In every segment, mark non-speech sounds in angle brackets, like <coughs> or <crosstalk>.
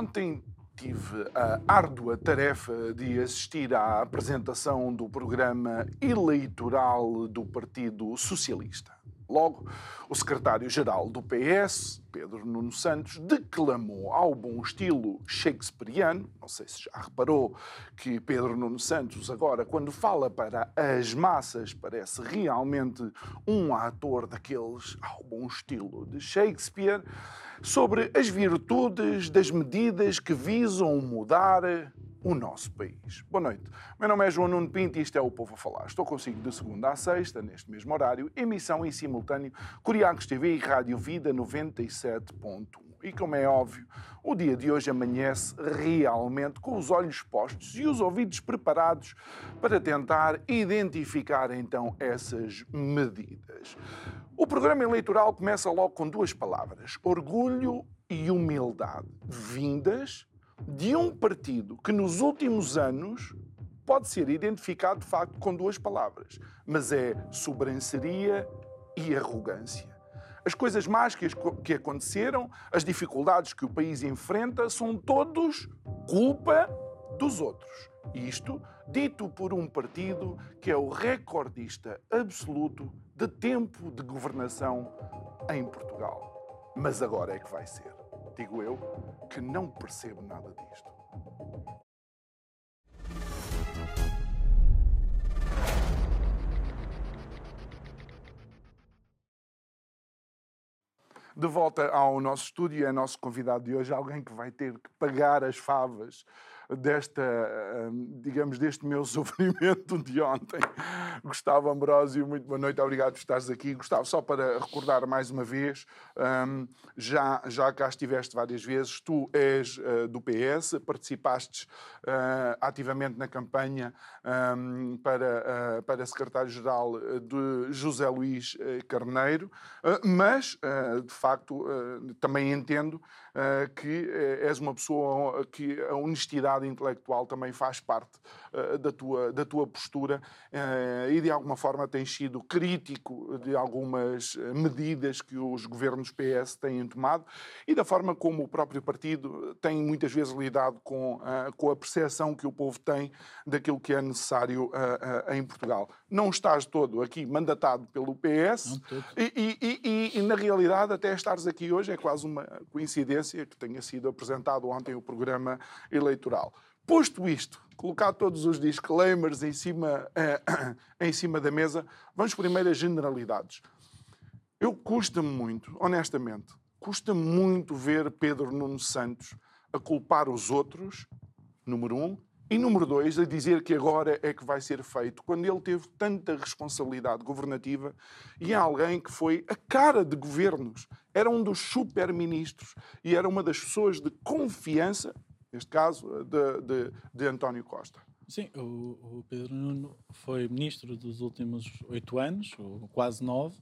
Ontem tive a árdua tarefa de assistir à apresentação do programa eleitoral do Partido Socialista. Logo, o secretário-geral do PS, Pedro Nuno Santos, declamou ao bom estilo shakespeariano. Não sei se já reparou que Pedro Nuno Santos, agora, quando fala para as massas, parece realmente um ator daqueles ao bom estilo de Shakespeare, sobre as virtudes das medidas que visam mudar o nosso país. Boa noite. Meu nome é João Nuno Pinto e isto é o Povo a Falar. Estou consigo de segunda a sexta, neste mesmo horário, emissão em simultâneo Curiacos TV e Rádio Vida 97.1. E como é óbvio, o dia de hoje amanhece realmente com os olhos postos e os ouvidos preparados para tentar identificar então essas medidas. O programa eleitoral começa logo com duas palavras: orgulho e humildade, vindas de um partido que nos últimos anos pode ser identificado de facto com duas palavras, mas é sobranceria e arrogância. As coisas más que, que aconteceram, as dificuldades que o país enfrenta, são todos culpa dos outros. Isto dito por um partido que é o recordista absoluto de tempo de governação em Portugal. Mas agora é que vai ser digo eu, que não percebo nada disto. De volta ao nosso estúdio, é nosso convidado de hoje, alguém que vai ter que pagar as favas desta, hum, digamos, deste meu <laughs> sofrimento de ontem. Gustavo Ambrósio, muito boa noite, obrigado por estares aqui. Gustavo, só para recordar mais uma vez, hum, já, já cá estiveste várias vezes, tu és uh, do PS, participaste uh, ativamente na campanha um, para, para secretário-geral de José Luís Carneiro, mas, de facto, também entendo que és uma pessoa que a honestidade intelectual também faz parte uh, da, tua, da tua postura e de alguma forma tens sido crítico de algumas eh, medidas que os governos PS têm tomado e da forma como o próprio partido tem muitas vezes lidado com, com a percepção que o povo tem daquilo que é necessário em Portugal. Não estás todo aqui mandatado pelo PS e, e, e, e, na realidade até estares aqui hoje é quase uma coincidência que tenha sido apresentado ontem o programa eleitoral. Posto isto, colocar todos os disclaimers em cima, eh, <clears throat> em cima da mesa, vamos primeiro às generalidades. Eu custa-me muito, honestamente, custa muito ver Pedro Nuno Santos a culpar os outros, número um, e número dois, a dizer que agora é que vai ser feito, quando ele teve tanta responsabilidade governativa e é alguém que foi a cara de governos. Era um dos super-ministros e era uma das pessoas de confiança neste caso, de, de, de António Costa. Sim, o, o, Pedro Nuno foi ministro dos últimos oito anos, ou quase nove.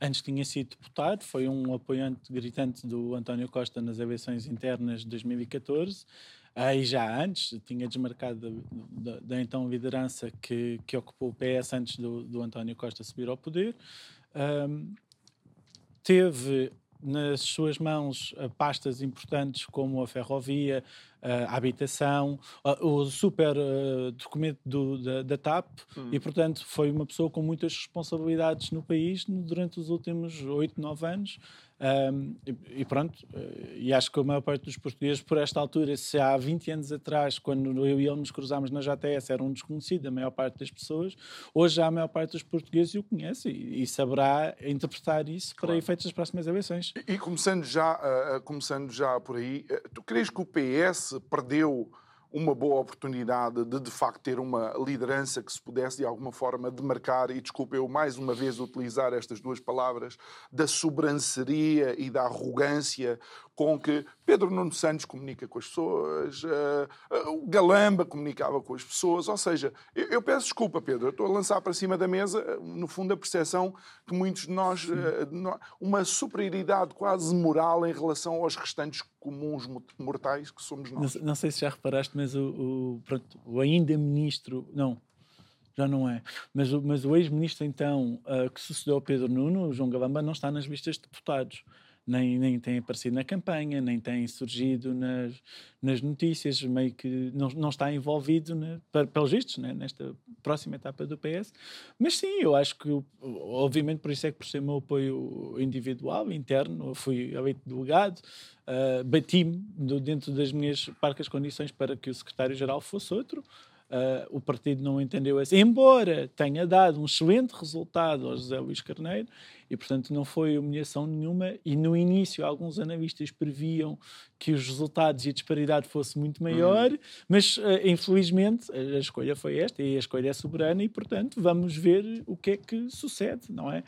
Antes tinha sido deputado, foi um apoiante gritante do António Costa nas eleições internas de 2014. Aí já antes, tinha desmarcado da, da, da então liderança que, que ocupou o PS antes do, do António Costa subir ao poder. Um, teve nas suas mãos pastas importantes como a ferrovia, a habitação, o super documento do, da, da, TAP hum. e, portanto, foi uma pessoa com muitas responsabilidades no país durante os últimos oito, nove anos. Um, e, e, pronto, eh, e acho que a maior parte dos portugueses, por esta altura, se há 20 anos atrás, quando eu e ele nos cruzámos na JTS, era um desconhecido, a maior parte das pessoas, hoje já a maior parte dos portugueses o conhece e, e saberá interpretar isso claro. para efeitos das próximas eleições. E, e começando, já, uh, começando já por aí, uh, tu crees que o PS perdeu uma boa oportunidade de de facto ter uma liderança que se pudesse de alguma forma demarcar, e desculpe eu mais uma vez utilizar estas duas palavras, da sobranceria e da arrogância, com que Pedro Nuno Santos comunica com as pessoas, uh, uh, o Galamba comunicava com as pessoas. Ou seja, eu, eu, peço desculpa, Pedro, eu estou a lançar para cima da mesa, no fundo, a percepção que muitos de nós, uh, uma superioridade quase moral em relação aos restantes comuns mortais que somos nós. Não, não sei se já reparaste, mas o, o, pronto, o ainda ministro, não, já não é. Mas, mas o ex-ministro, então, uh, que sucedeu ao Pedro Nuno, o João Galamba, não está nas listas de deputados. Nem, nem tem aparecido na campanha, nem tem surgido nas, nas notícias, meio que não, não está envolvido, né, pelos vistos, né, nesta próxima etapa do PS. Mas sim, eu acho que, obviamente, por isso é que, por ser meu apoio individual, interno, fui eleito delegado, uh, bati-me dentro das minhas parcas condições para que o secretário-geral fosse outro. Uh, o partido não entendeu assim, embora tenha dado um excelente resultado ao José Luís Carneiro, e portanto não foi humilhação nenhuma. E no início, alguns analistas previam que os resultados e a disparidade fosse muito maior, uhum. mas uh, infelizmente a escolha foi esta, e a escolha é soberana, e portanto vamos ver o que é que sucede, não é?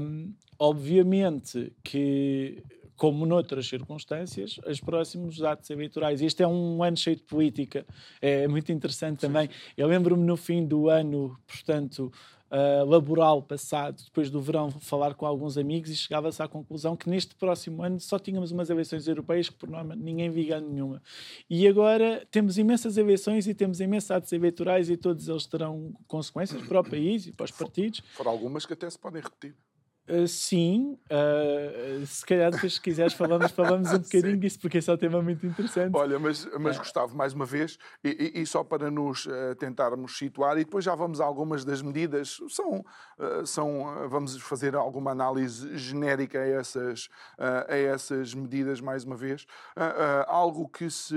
Um, obviamente que como noutras circunstâncias, os próximos atos eleitorais. Este é um ano cheio de política, é muito interessante também. Eu lembro-me no fim do ano, portanto, uh, laboral passado, depois do verão, falar com alguns amigos e chegava-se à conclusão que neste próximo ano só tínhamos umas eleições europeias que, por norma, ninguém viga nenhuma. E agora temos imensas eleições e temos imensos atos eleitorais e todos eles terão consequências para o país e para os partidos. Foram algumas que até se podem repetir. Uh, sim, uh, se calhar depois se quiseres falamos, falamos um <laughs> bocadinho disso, porque esse é um tema muito interessante. Olha, mas, mas é. Gustavo, mais uma vez, e, e, e só para nos uh, tentarmos situar, e depois já vamos a algumas das medidas, são, são vamos fazer alguma análise genérica a essas, a essas medidas, mais uma vez. algo que se,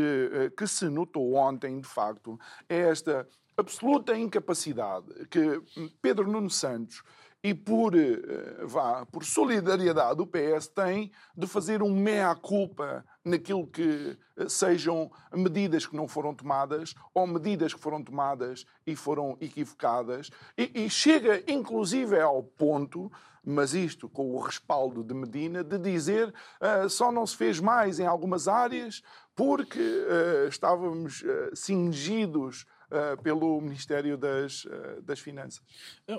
que se notou ontem, de facto, é esta absoluta incapacidade que Pedro Nuno Santos e por, eh, vá, por solidariedade o PS tem de fazer um meia-culpa naquilo que eh, sejam medidas que não foram tomadas ou medidas que foram tomadas e foram equivocadas. E, e chega inclusive ao ponto mas isto com o respaldo de Medina, de dizer uh, só não se fez mais em algumas áreas porque uh, estávamos uh, cingidos uh, pelo Ministério das, uh, das Finanças.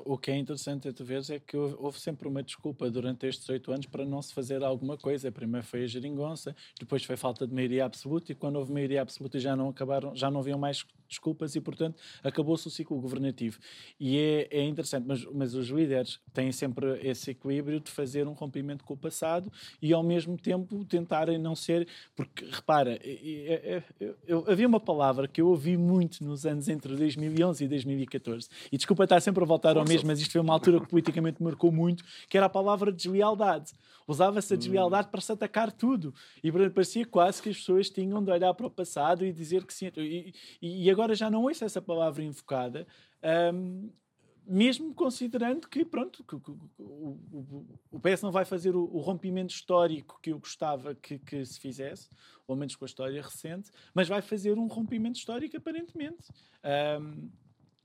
O que é interessante a tu ver é que houve sempre uma desculpa durante estes oito anos para não se fazer alguma coisa. Primeiro foi a geringonça, depois foi falta de maioria absoluta e quando houve maioria absoluta já não acabaram, já não haviam mais desculpas e, portanto, acabou-se o ciclo governativo. E é, é interessante, mas, mas os líderes têm sempre esse equilíbrio de fazer um rompimento com o passado e, ao mesmo tempo, tentarem não ser. Porque, repara, eu, eu, eu, havia uma palavra que eu ouvi muito nos anos entre 2011 e 2014, e desculpa estar sempre a voltar ao mesmo, mas isto foi uma altura que politicamente marcou muito, que era a palavra deslealdade. Usava-se a deslealdade para se atacar tudo. E parecia quase que as pessoas tinham de olhar para o passado e dizer que sim. E, e agora agora já não ouço essa palavra invocada, um, mesmo considerando que, pronto, que, que, o, o, o, PS não vai fazer o, o, rompimento histórico que eu gostava que, que se fizesse, ou menos com a história recente, mas vai fazer um rompimento histórico aparentemente. Um,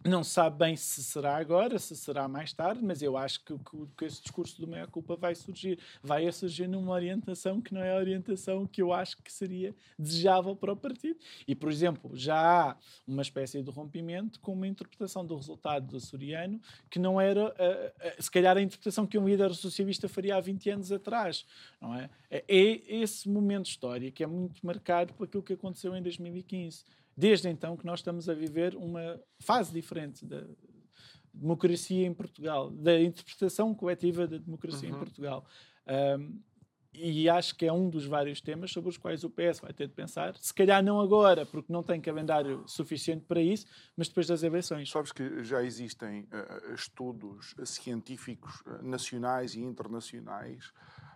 não sabe bem se será agora, se será mais tarde, mas eu acho que, que, que esse discurso do meia-culpa vai surgir. Vai surgir numa orientação que não é a orientação que eu acho que seria desejável para o partido. E, por exemplo, já há uma espécie de rompimento com uma interpretação do resultado do açoriano que não era, uh, uh, se calhar, a interpretação que um líder socialista faria há 20 anos atrás. Não é? é esse momento histórico que é muito marcado por aquilo que aconteceu em 2015 desde então que nós estamos a viver uma fase diferente da democracia em Portugal, da interpretação coletiva da democracia uhum. em Portugal. Um, e acho que é um dos vários temas sobre os quais o PS vai ter de pensar. Se calhar não agora, porque não tem calendário suficiente para isso, mas depois das eleições. Sabes que já existem uh, estudos científicos uh, nacionais e internacionais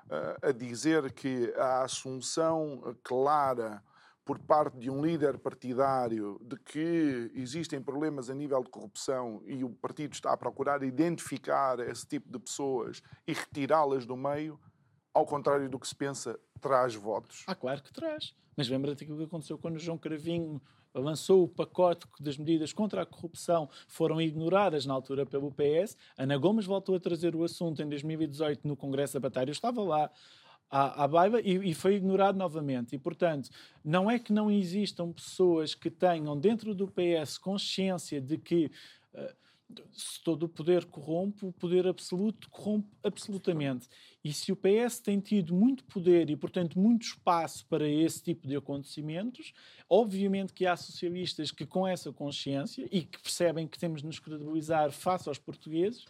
uh, a dizer que a assunção clara por parte de um líder partidário de que existem problemas a nível de corrupção e o partido está a procurar identificar esse tipo de pessoas e retirá-las do meio, ao contrário do que se pensa, traz votos. Ah, claro que traz. Mas lembra-te que aconteceu quando João Cravinho lançou o pacote das medidas contra a corrupção foram ignoradas na altura pelo PS. Ana Gomes voltou a trazer o assunto em 2018 no Congresso. Eu estava lá à, à Baiba e, e, foi ignorado novamente. E, portanto, não é que não existam pessoas que tenham dentro do PS consciência de que uh, se todo o poder corrompe, o poder absoluto corrompe absolutamente. E se o PS tem tido muito poder e, portanto, muito espaço para esse tipo de acontecimentos, obviamente que há socialistas que, com essa consciência e que percebem que temos de nos credibilizar face aos portugueses,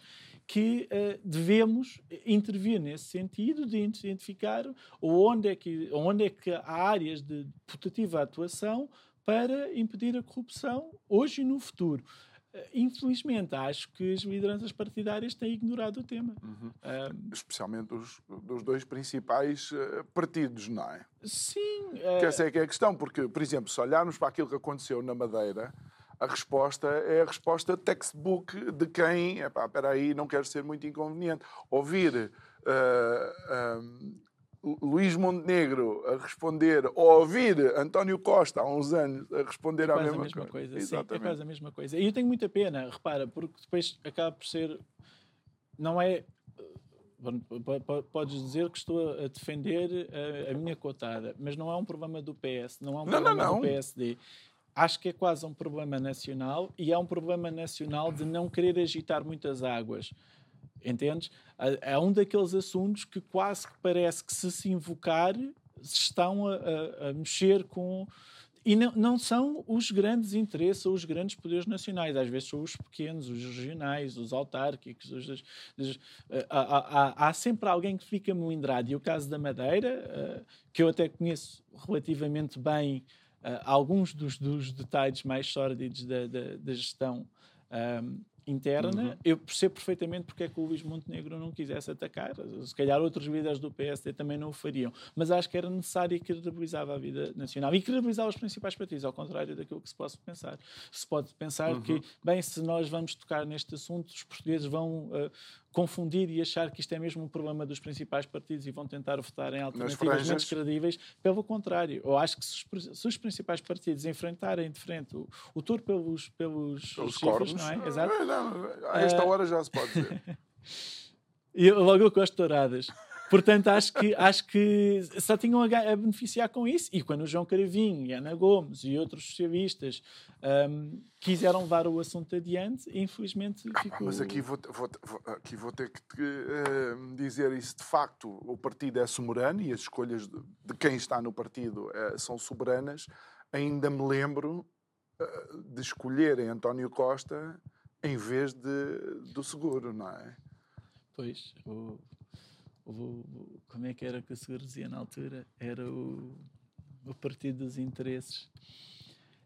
que uh, devemos intervir nesse sentido de identificar onde é que, onde é que há áreas de putativa atuação para impedir a corrupção hoje e no futuro. Uh, infelizmente, acho que as lideranças partidárias têm ignorado o tema. Uhum. Uh, Especialmente os dos dois principais uh, partidos, não é? Sim. Que essa é que é a questão, porque, por exemplo, se olharmos para aquilo que aconteceu na Madeira, a resposta é a resposta textbook de quem, epá, espera aí, não quero ser muito inconveniente. Ouvir uh, uh, Luís Montenegro a responder, ou ouvir António Costa há uns anos a responder é à mesma, a mesma coisa. coisa. Sim, é quase a mesma coisa. E eu tenho muita pena, repara, porque depois acaba por ser. Não é. Podes dizer que estou a defender a, a minha cotada, mas não é um problema do PS, não é um não, problema não, não. do PSD acho que é quase um problema nacional e é um problema nacional de não querer agitar muitas águas. Entendes? É um daqueles assuntos que quase que parece que se se invocar estão a, a, a mexer com. E não, não, são os grandes interesses ou os grandes poderes nacionais, às vezes são os pequenos, os regionais, os autárquicos. Os, os, os, há, há, há, sempre alguém que fica melindrado. E o caso da Madeira, eh, que eu até conheço relativamente bem alguns dos, dos, detalhes mais sórdidos da, da, da gestão um, interna, uhum. eu percebo perfeitamente porque é que o Luís Montenegro não quisesse atacar. Se calhar outros líderes do PSD também não o fariam. Mas acho que era necessário e credibilizava a vida nacional. E credibilizava os principais partidos, ao contrário daquilo que se pode pensar. Se pode pensar uhum. que, bem, se nós vamos tocar neste assunto, os portugueses vão uh, confundir e achar que isto é mesmo um problema dos principais partidos e vão tentar votar em alternativas menos credíveis. Pelo contrário, eu acho que se os, se os principais partidos enfrentarem de frente o, o pelos, pelos, pelos chifres, não é? Exato. <laughs> É, não, a esta uh... hora já se pode dizer. <laughs> e logo eu gosto de touradas. Portanto, acho que, acho que só tinham a, a, beneficiar com isso. E quando o João Caravinho e Ana Gomes e outros socialistas um, quiseram levar o assunto adiante, infelizmente ah, ficou... Mas aqui vou, vou, aqui vou ter que uh, dizer isso. De facto, o partido é soberano e as escolhas de, de quem está no partido uh, são soberanas. Ainda me lembro uh, de escolherem António Costa em vez de, do seguro, não é? Pois, o, como é que era que o Seguro dizia na altura? Era o, o Partido dos Interesses.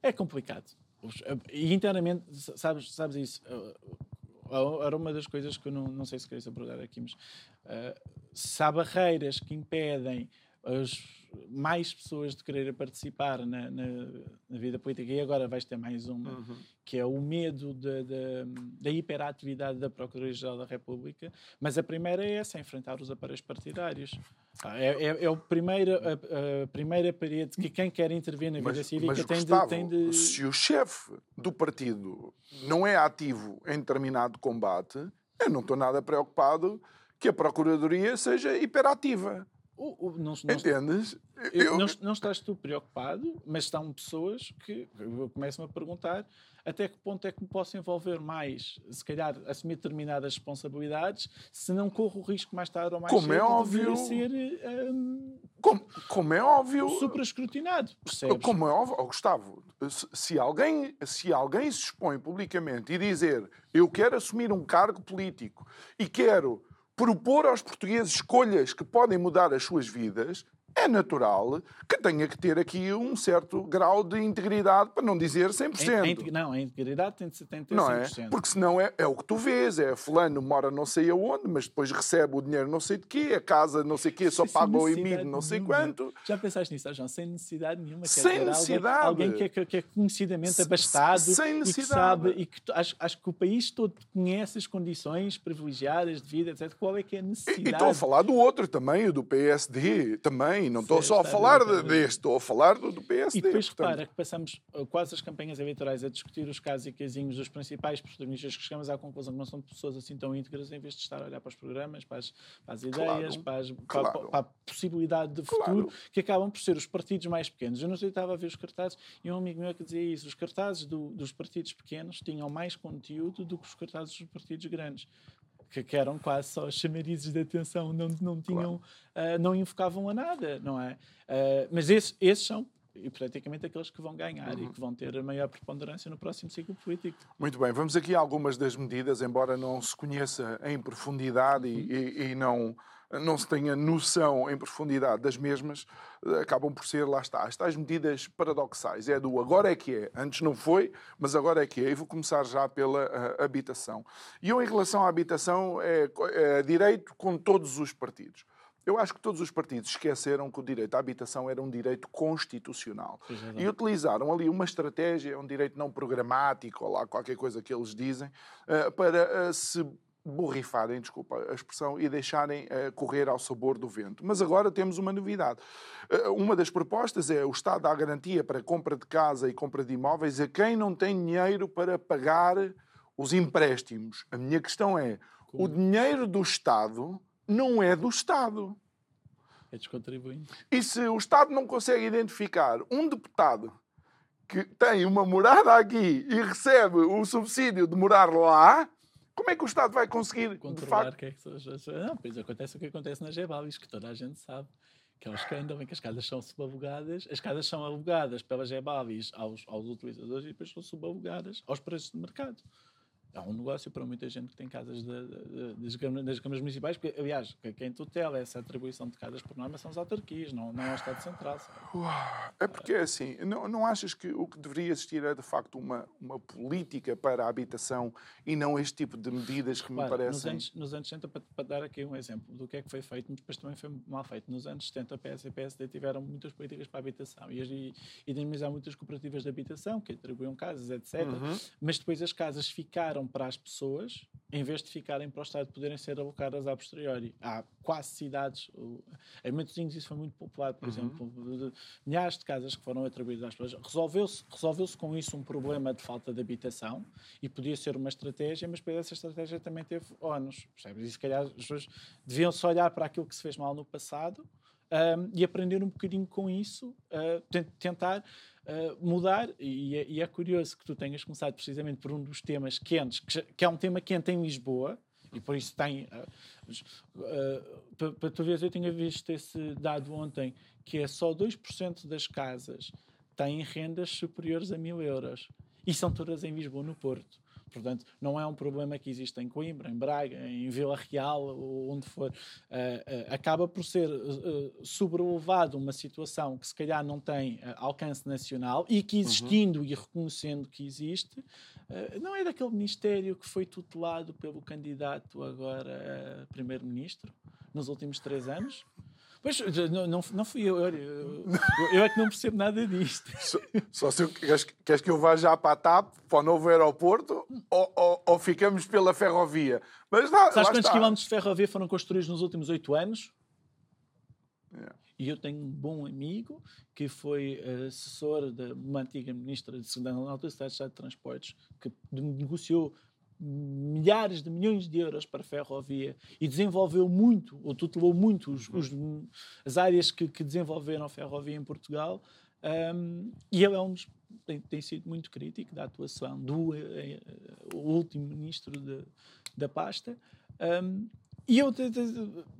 É complicado. E internamente, sabes, sabes isso? Era uma das coisas que eu não, não sei se queria abordar aqui, mas uh, se há barreiras que impedem as mais pessoas de querer participar na, na, na, vida política, e agora vais ter mais uma, uhum. que é o medo de, de, da hiperatividade da Procuradoria-Geral da República, mas a primeira é essa, é enfrentar os aparelhos partidários. Ah, é, é, é o primeiro, a, a, primeira parede que quem quer intervir na vida mas, cívica mas, tem, Gustavo, de, tem de... Se o chefe do partido não é ativo em determinado combate, eu não estou nada preocupado que a Procuradoria seja hiperativa. O, o, não, não, Entendes? Eu, não, não, estás tu preocupado, mas estão pessoas que começam a perguntar até que ponto é que me posso envolver mais, se calhar assumir determinadas responsabilidades, se não corro o risco mais tarde ou mais como cedo é óbvio, de ser um, como, como, é óbvio super escrutinado, percebes? Como é óbvio, oh, Gustavo, se alguém, se alguém se expõe publicamente e dizer eu quero assumir um cargo político e quero propor aos portugueses escolhas que podem mudar as suas vidas, é natural que tenha que ter aqui um certo grau de integridade, para não dizer 100%. A, a, não, a integridade tem de, tem de ter não 100%. É? Porque senão é, é o que tu vês, é fulano mora não sei aonde, mas depois recebe o dinheiro não sei de quê, a casa não sei quê, só paga o IMID não sei quanto. Já pensaste nisso, João? Sem necessidade nenhuma. Sem dizer, necessidade. Alguém, alguém que, é, que, é conhecidamente abastado sem necessidade. e que sabe, e que acho, acho que o país todo conhece as condições privilegiadas de vida, etc. Qual é que é a necessidade? E estou a falar do outro também, o do PSD, também Sim, não estou só a falar de, deste, estou a falar do, do PSD. E depois portanto... repara que passamos uh, quase as campanhas eleitorais a discutir os casos e casinhos dos principais protagonistas que chegamos à conclusão que não são pessoas assim tão íntegras em vez de estar a olhar para os programas, para as, para as ideias, claro, para, as, claro. para, para, a possibilidade de futuro, claro. que acabam por ser os partidos mais pequenos. Eu não sei, estava a ver os cartazes e um amigo meu que dizia isso, os cartazes do, dos partidos pequenos tinham mais conteúdo do que os cartazes dos partidos grandes que, que eram quase só chamarizes de atenção, não, não tinham, claro. uh, não invocavam a nada, não é? Uh, mas esses, esses são hipoteticamente aqueles que vão ganhar uhum. e que vão ter a maior preponderância no próximo ciclo político. Muito bem, vamos aqui a algumas das medidas, embora não se conheça em profundidade uhum. e, e, e não não se tenha noção em profundidade das mesmas, eh, acabam por ser, lá está, as tais medidas paradoxais. É do agora é que é. Antes não foi, mas agora é que é. E vou começar já pela uh, habitação. E eu, em relação à habitação, é, é direito com todos os partidos. Eu acho que todos os partidos esqueceram que o direito à habitação era um direito constitucional. É e utilizaram ali uma estratégia, um direito não programático, ou lá qualquer coisa que eles dizem, uh, para se borrifarem, desculpa a expressão, e deixarem uh, correr ao sabor do vento. Mas agora temos uma novidade. Uh, uma das propostas é o Estado dá garantia para compra de casa e compra de imóveis a quem não tem dinheiro para pagar os empréstimos. A minha questão é: Como? o dinheiro do Estado não é do Estado. É descontribuinte. E se o Estado não consegue identificar um deputado que tem uma morada aqui e recebe o subsídio de morar lá, como é que o Estado vai conseguir controlar que é que Não, pois acontece o que acontece nas Gebalis, que toda a gente sabe. Que é um escândalo em que as casas são subalugadas, as casas são alugadas pelas Gebalis aos, aos utilizadores e depois são subalugadas aos preços de mercado é um negócio para muita gente que tem casas de, de, de, das, das câmaras municipais, porque, aliás, quem tutela essa atribuição de casas por norma são as autarquias, não, não é o Estado Central. É porque é assim, não, não achas que o que deveria existir é de facto uma, uma política para a habitação e não este tipo de medidas que me parecem. Nos anos, nos anos 70, para, para, dar aqui um exemplo do que é que foi feito, mas depois também foi mal feito. Nos anos 70, PS e PSD tiveram muitas políticas para a habitação e, e, e dinamizaram muitas cooperativas de habitação que atribuíam casas, etc. Uhum. Mas depois as casas ficaram para as pessoas, em vez de ficarem para o Estado poderem ser alocadas a posteriori. Há quase cidades, em Matosinhos isso foi muito popular, por uhum. exemplo, milhares de casas que foram atribuídas às pessoas. Resolveu-se resolveu com isso um problema de falta de habitação e podia ser uma estratégia, mas depois essa estratégia também teve ónus, percebes? E se calhar as pessoas deviam-se olhar para aquilo que se fez mal no passado um, e aprender um bocadinho com isso, uh, tentar uh, mudar. E é, e é, curioso que tu tenhas começado precisamente por um dos temas quentes, que, que é um tema quente em Lisboa, e por isso tem. Uh, para tu veres, eu tinha visto esse dado ontem, que é só 2% das casas têm rendas superiores a mil euros. E são todas em Lisboa, no Porto. Portanto, não é um problema que existe em Coimbra, em Braga, em Vila Real ou onde for. Uh, uh, acaba por ser uh, sobrelevado uma situação que se calhar não tem alcance nacional e que existindo uhum. e reconhecendo que existe, não é daquele ministério que foi tutelado pelo candidato agora primeiro-ministro nos últimos três anos? Pois, não, não, não fui eu, eu, eu, é que não percebo nada disto. Só, só se eu, queres, queres, que eu vá já para a TAP, para o novo aeroporto, ou, ou, ou ficamos pela ferrovia? Mas lá, Sabes quantos está. quilómetros de ferrovia foram construídos nos últimos oito anos? É. E eu tenho um bom amigo que foi assessor de uma antiga ministra de Segurança na Alta Cidade de Transportes, que negociou milhares de milhões de euros para a ferrovia e desenvolveu muito, ou tutelou muito os, os, as áreas que, que, desenvolveram a ferrovia em Portugal. Um, e ele é um dos, tem, tem, sido muito crítico da atuação do uh, último ministro de, da pasta. Um, e eu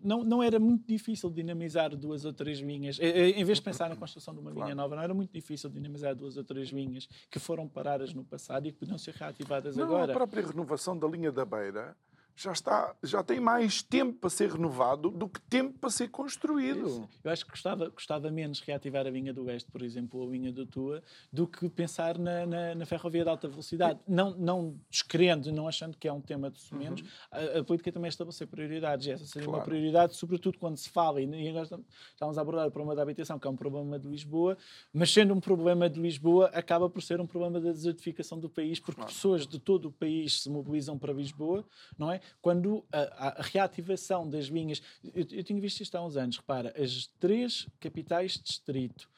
não, não era muito difícil dinamizar duas ou três linhas. Em vez de pensar na construção de uma linha nova, não era muito difícil dinamizar duas ou três linhas que foram paradas no passado e que podiam ser reativadas não, agora. A própria renovação da linha da Beira já está, já tem mais tempo para ser renovado do que tempo para ser construído. Isso. Eu acho que gostava, gostava menos reativar a linha do Oeste, por exemplo, ou a linha do Tua, do que pensar na, na, na ferrovia de alta velocidade. Não, não descrendo, não achando que é um tema de sumenos, uhum. a, a, política também é estabelecer prioridades. Essa seria claro. uma prioridade, sobretudo quando se fala, e nós estamos a abordar o problema da habitação, que é um problema de Lisboa, mas sendo um problema de Lisboa, acaba por ser um problema da desertificação do país, porque claro. pessoas de todo o país se mobilizam para Lisboa, não é? Quando a, a reativação das linhas. Eu, eu tinha visto isto há uns anos, repara, as três capitais de distrito,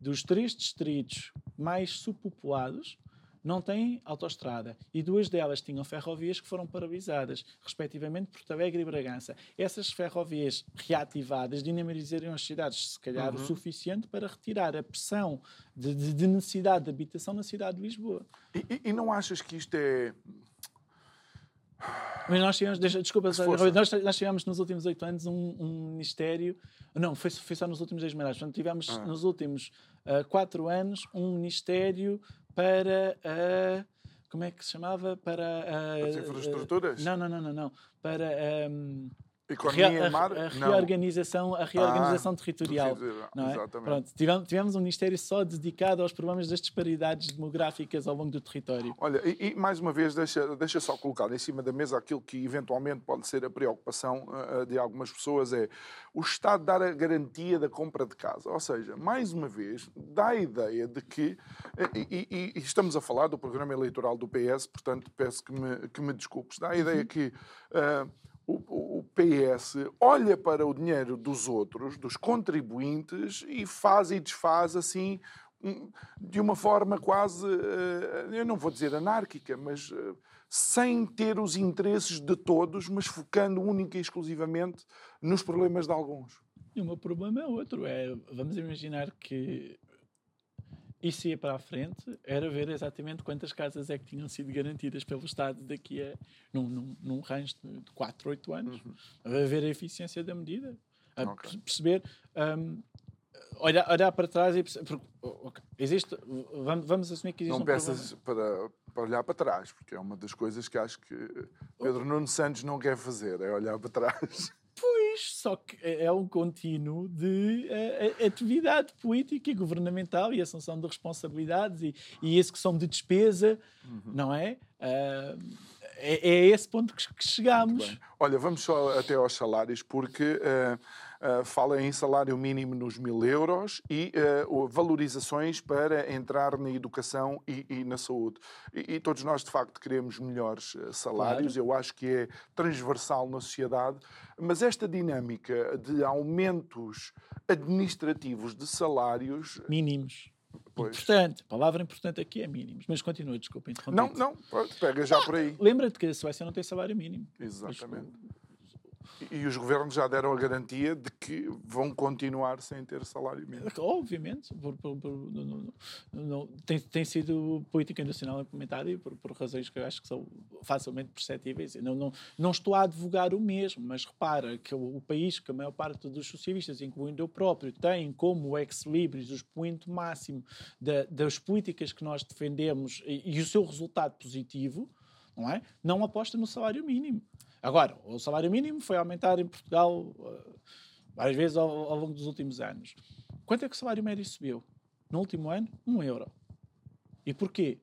dos três distritos mais subpopulados, não têm autoestrada e duas delas tinham ferrovias que foram paralisadas, respectivamente Porto Alegre e Bragança. Essas ferrovias reativadas dinamizariam as cidades, se calhar uhum. o suficiente para retirar a pressão de, de, de, necessidade de habitação na cidade de Lisboa. E, e, e não achas que isto é mas nós tivemos, deixa, desculpa, nós, nós, tivemos nos últimos oito anos um, um, ministério, não, foi, foi só nos últimos dois mandatos, portanto tivemos ah. nos últimos uh, quatro anos um ministério para a. Como é que se chamava? Para As infraestruturas? não, não, não, não, não. Para. Um, Economia a, mar? A, reorganização, a reorganização ah, territorial. Não é? Exatamente. Pronto, tivemos, tivemos, um Ministério só dedicado aos problemas das disparidades demográficas ao longo do território. Olha, e, e, mais uma vez, deixa, deixa só colocar em cima da mesa aquilo que eventualmente pode ser a preocupação uh, de algumas pessoas: é o Estado dar a garantia da compra de casa. Ou seja, mais uma vez, dá a ideia de que. E, e, e estamos a falar do programa eleitoral do PS, portanto, peço que me, que me desculpes. Dá a ideia uhum. que. Uh, o, PS olha para o dinheiro dos outros, dos contribuintes, e faz e desfaz assim de uma forma quase, eh, eu não vou dizer anárquica, mas eh, sem ter os interesses de todos, mas focando única e exclusivamente nos problemas de alguns. E o meu problema é outro. É, vamos imaginar que isso ia para a frente, era ver exatamente quantas casas é que tinham sido garantidas pelo Estado daqui a num, num, num range de 4, 8 anos, uhum. a ver a eficiência da medida, a okay. perceber. Um, olhar, olhar para trás e perceber, existe, vamos, vamos assumir que existe Não um peças para, para olhar para trás, porque é uma das coisas que acho que Pedro Nuno Santos não quer fazer, é olhar para trás. Só que é, é um contínuo de uh, atividade política e governamental e assunção de responsabilidades e, e execução de despesa, uhum. não é? Uh, é, é esse ponto que, que chegamos. Olha, vamos só até aos salários, porque uh, uh, fala em salário mínimo nos mil euros e uh, valorizações para entrar na educação e, e na saúde. E, e, todos nós, de facto, queremos melhores salários, claro. eu acho que é transversal na sociedade, mas esta dinâmica de aumentos administrativos de salários. Mínimos Pois. Importante. A palavra importante aqui é mínimos. Mas continua, desculpa interromper. Não, não, pega já por aí. Lembra-te que a Suécia não tem salário mínimo. Exatamente. E os governos já deram a garantia de que vão continuar sem ter salário mínimo. Obviamente. Por, por, por, no, no, tem, tem sido política nacional implementada e por, razões que eu acho que são facilmente perceptíveis. Não, não, não estou a advogar o mesmo, mas repara que o, o país, que a maior parte dos socialistas, incluindo eu próprio, tem como ex-libris o expoente máximo da, das políticas que nós defendemos e, e o seu resultado positivo, não é? Não aposta no salário mínimo. Agora, o salário mínimo foi aumentar em Portugal uh, várias vezes ao, ao, longo dos últimos anos. Quanto é que o salário médio subiu? No último ano, um euro. E porquê?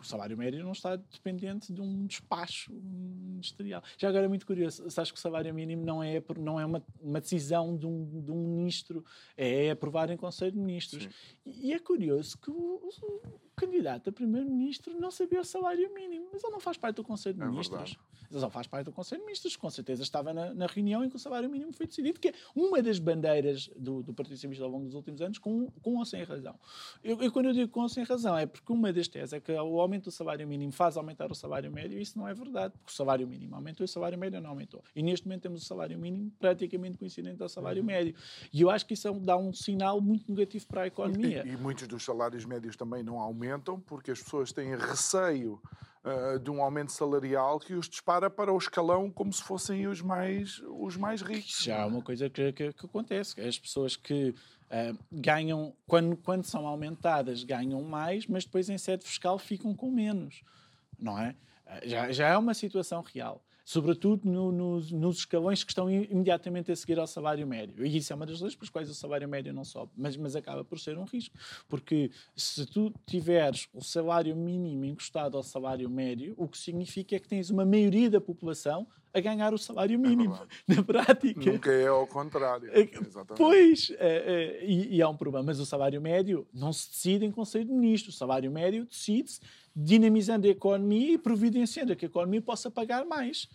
o salário médio não está dependente de um despacho ministerial. Já agora é muito curioso, sabes que o salário mínimo não é, não é uma, uma decisão de um, de um ministro, é aprovado em Conselho de Ministros. E, e é curioso que o, o candidato a primeiro-ministro não sabia o salário mínimo, mas ele não faz parte do Conselho de é Ministros. Ele só faz parte do Conselho de Ministros, com certeza estava na, na, reunião em que o salário mínimo foi decidido, que é uma das bandeiras do, do Partido Socialista ao longo dos últimos anos, com, com ou sem razão. Eu, eu, quando eu digo com ou sem razão, é porque uma das teses é que o aumento do salário mínimo faz aumentar o salário médio, e isso não é verdade, porque o salário mínimo aumentou e o salário médio não aumentou. E neste momento temos o salário mínimo praticamente coincidente ao salário uhum. médio. E eu acho que isso é dá um sinal muito negativo para a economia. E, e muitos dos salários médios também não aumentam, porque as pessoas têm receio uh, de um aumento salarial que os dispara para o escalão como se fossem os mais, os mais ricos. Já é uma coisa que, que, que acontece. As pessoas que uh, ganham, quando, quando são aumentadas, ganham mais, mas depois em sede fiscal ficam com menos. Não é? Uh, já, já é uma situação real sobretudo no, nos, nos, escalões que estão imediatamente a seguir ao salário médio. E isso é uma das razões pelas quais o salário médio não sobe, mas, mas acaba por ser um risco, porque se tu tiveres o salário mínimo encostado ao salário médio, o que significa é que tens uma maioria da população a ganhar o salário é mínimo, é <laughs> na prática. Nunca é ao contrário. É, Exatamente. Pois, é, e, e há um problema, mas o salário médio não se decide em Conselho de Ministros, o salário médio decide-se dinamizando a economia e providenciando que a economia possa pagar mais.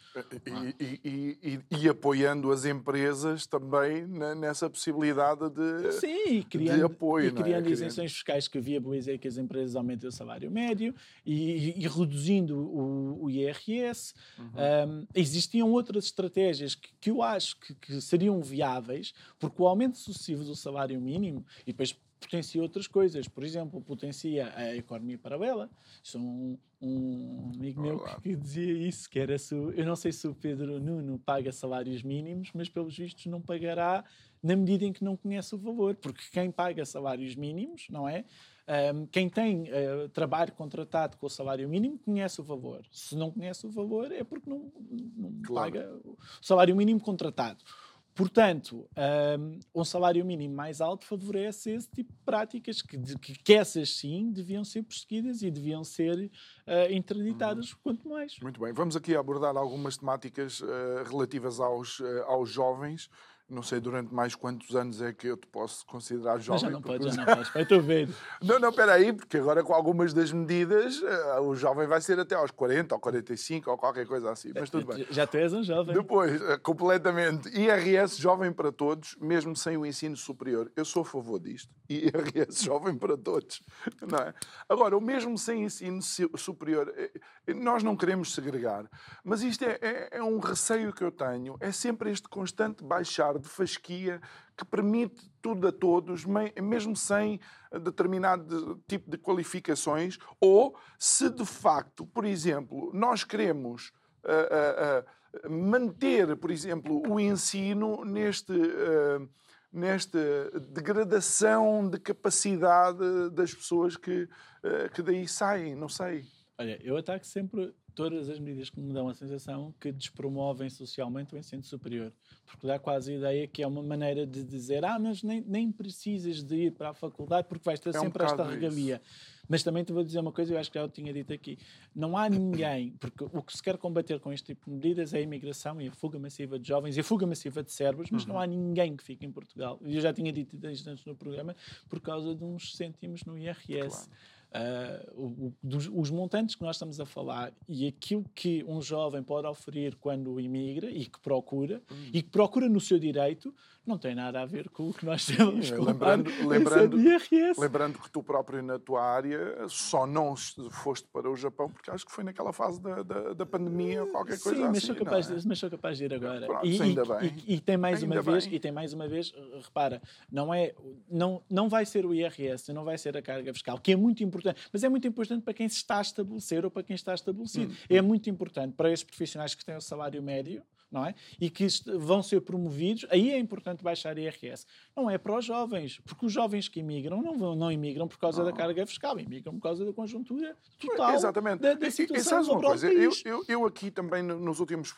E, e, e, e apoiando as empresas também nessa possibilidade de, Sim, criando, de apoio. E é? criando é? isenções fiscais que viabilizem que as empresas aumentem o salário médio e, reduzindo o, o IRS. Uhum. Um, existiam outras estratégias que, que eu acho que, que seriam viáveis, porque o aumento sucessivo do salário mínimo, e depois potencia outras coisas. Por exemplo, potencia a economia paralela. Sou um, um amigo meu que, que, dizia isso, que era se, eu não sei se o Pedro Nuno paga salários mínimos, mas pelos vistos não pagará na medida em que não conhece o valor, porque quem paga salários mínimos, não é? Um, quem tem uh, trabalho contratado com o salário mínimo conhece o valor. Se não conhece o valor é porque não, não claro. paga o salário mínimo contratado. Portanto, um, um, salário mínimo mais alto favorece esse tipo de práticas que, que, que essas sim deviam ser perseguidas e deviam ser uh, interditadas uhum. quanto mais. Muito bem, vamos aqui abordar algumas temáticas uh, relativas aos, uh, aos jovens não sei durante mais quantos anos é que eu te posso considerar jovem. Mas já não porque... pode, já não <laughs> podes. Vai tu ver. Não, não, espera aí, porque agora com algumas das medidas uh, o jovem vai ser até aos 40 ou 45 ou qualquer coisa assim, mas tudo bem. Já tu és um jovem. Depois, uh, completamente, IRS jovem para todos, mesmo sem o ensino superior. Eu sou a favor disto. <laughs> IRS jovem para todos, não é? Agora, o mesmo sem ensino superior, eh, nós não queremos segregar, mas isto é, é, é um receio que eu tenho, é sempre este constante baixar de fasquia que permite tudo a todos, mesmo sem determinado tipo de qualificações, ou se de facto, por exemplo, nós queremos uh, uh, manter, por exemplo, o ensino neste nesta degradação de capacidade das pessoas que, que daí saem, não sei. Olha, eu ataco sempre todas as medidas que me dão a sensação que despromovem socialmente o ensino superior. Porque dá quase a ideia que é uma maneira de dizer ah, mas nem, nem precisas de ir para a faculdade porque vais ter é sempre um esta regalia. Isso. Mas também te vou dizer uma coisa, eu acho que já eu tinha dito aqui. Não há ninguém, <coughs> porque o que se quer combater com este tipo de medidas é a imigração e a fuga massiva de jovens e a fuga massiva de cérebros, mas uhum. não há ninguém que fique em Portugal. Eu já tinha dito antes no programa, por causa de uns cêntimos no IRS. Claro. Uh, o, dos, os montantes que nós estamos a falar e aquilo que um jovem pode oferir quando imigra e que procura, hum. e que procura no seu direito, não tem nada a ver com o que nós temos lembrando, lembrando, lembrando que tu próprio na tua área só não foste para o Japão porque acho que foi naquela fase da, da, da pandemia ou qualquer coisa Sim, mas assim. Sou capaz é? de, mas sou capaz de ir agora. Pronto, e, ainda e, bem. E, e, tem mais ainda uma bem. vez, e tem mais uma vez, repara, não é, não, não vai ser o IRS, não vai ser a carga fiscal, que é muito importante, mas é muito importante para quem se está a estabelecer ou para quem está estabelecido. Hum. É muito importante para esses profissionais que têm o salário médio, não é? E que vão ser promovidos, aí é importante baixar IRS. Não é para os jovens, porque os jovens que imigram não, vão, não imigram por causa não. da carga fiscal, imigram por causa da conjuntura total Exatamente. da, da situação e, e, uma coisa, eu, eu, eu, aqui também nos últimos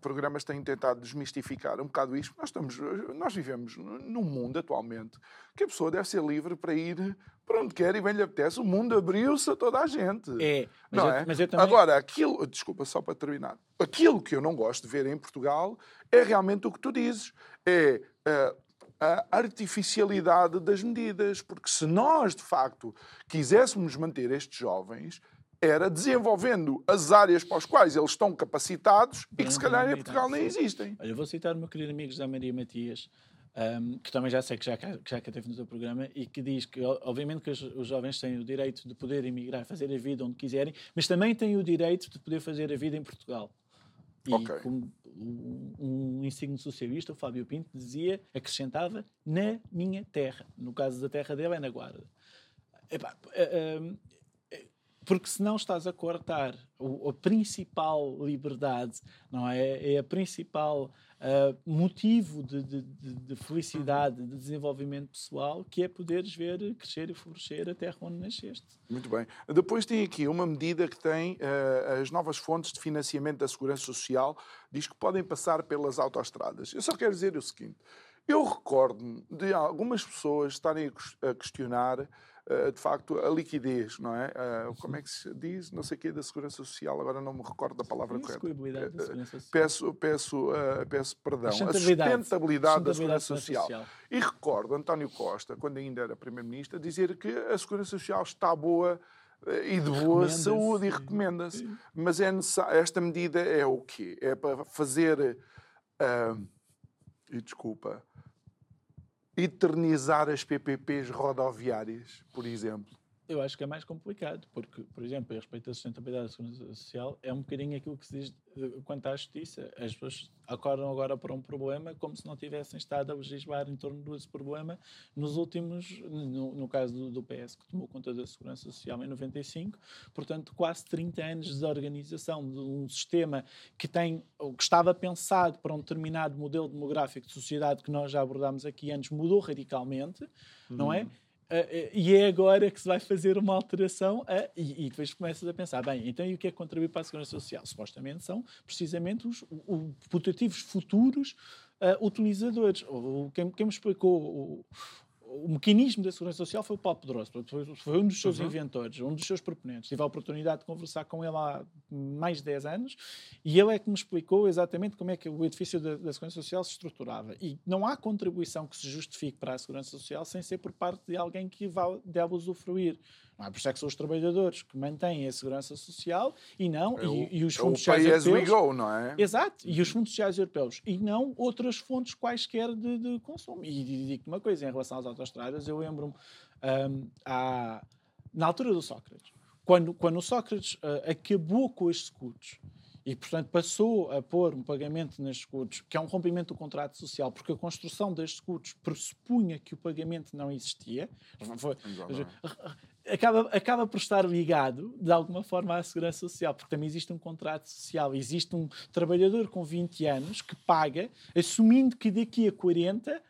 programas tenho tentado desmistificar um bocado isto. Nós, estamos, nós vivemos num mundo atualmente que a pessoa deve ser livre para ir para onde quer e bem lhe apetece. O mundo abriu-se a toda a gente. É, mas, não eu, é? mas eu também... Agora, aquilo, desculpa, só para terminar, aquilo que eu não gosto de ver em Portugal é realmente o que tu dizes. É uh, a artificialidade das medidas. Porque se nós, de facto, quiséssemos manter estes jovens, era desenvolvendo as áreas para as quais eles estão capacitados e que se calhar em Portugal nem existem. Olha, vou citar o meu querido amigo José Maria Matias, um, que também já sei que já, que já teve no teu programa, e que diz que, obviamente, que os, os, jovens têm o direito de poder emigrar, fazer a vida onde quiserem, mas também têm o direito de poder fazer a vida em Portugal. E okay. como um, um insigne socialista, o Fábio Pinto, dizia, acrescentava, na minha terra. No caso da terra dele, é na Guarda. Epá, uh, porque senão estás a cortar o, a principal liberdade, não é? É a principal uh, motivo de, de, de, felicidade, de desenvolvimento pessoal, que é poderes ver crescer e florescer a terra onde nasceste. Muito bem. Depois tem aqui uma medida que tem uh, as novas fontes de financiamento da Segurança Social, diz que podem passar pelas autoestradas. Eu só quero dizer o seguinte, eu recordo-me de algumas pessoas estarem a questionar eh, de facto, a liquidez, não é? Uh, como é que se diz? Não sei o quê, da Segurança Social, agora não me recordo da palavra correta. Uh, peço, peço, uh, peço perdão. A sustentabilidade, a sustentabilidade da Segurança Social. Social. E recordo António Costa, quando ainda era Primeiro-Ministro, dizer que a Segurança Social está boa eh, e de boa saúde e recomenda-se. Mas é esta medida é o quê? É para fazer, uh, e desculpa, eternizar as PPPs rodoviárias, por exemplo eu acho que é mais complicado, porque, por exemplo, a respeito da sustentabilidade da segurança social, é um bocadinho aquilo que se diz quanto à justiça. As pessoas acordam agora para um problema como se não tivessem estado a legislar em torno desse problema nos últimos, no, no caso do, do, PS, que tomou conta da segurança social em 95, portanto, quase 30 anos de organização de um sistema que tem, que estava pensado para um determinado modelo demográfico de sociedade que nós já abordámos aqui antes, mudou radicalmente, uhum. não é? E é agora que se vai fazer uma alteração uh, e, e, depois começas a pensar, bem, então e o que é que contribui para a segurança social? Supostamente são precisamente os, os putativos futuros uh, utilizadores. O, quem, quem me explicou o, o mecanismo da segurança social foi o Paulo Pedroso, foi um dos seus uhum. inventores, um dos seus proponentes. Tive a oportunidade de conversar com ele há mais de 10 anos e ele é que me explicou exatamente como é que o edifício da, da segurança social se estruturava. E não há contribuição que se justifique para a segurança social sem ser por parte de alguém que vá, deve usufruir. Não é por isso é que são os trabalhadores que mantêm a segurança social e não é o, e, e, os é fundos sociais europeus. Go, não é? Exato, e os fundos sociais europeus e não outras fontes quaisquer de, de consumo. E digo-te uma coisa em relação às autostradas, eu lembro-me um, na altura do Sócrates, quando, quando o Sócrates uh, acabou com os escudos e, portanto, passou a pôr um pagamento nas escudos, que é um rompimento do contrato social, porque a construção das escudos pressupunha que o pagamento não existia. Foi, acaba, acaba por estar ligado, de alguma forma, à segurança social, porque também existe um contrato social. Existe um trabalhador com 20 anos que paga, assumindo que daqui a 40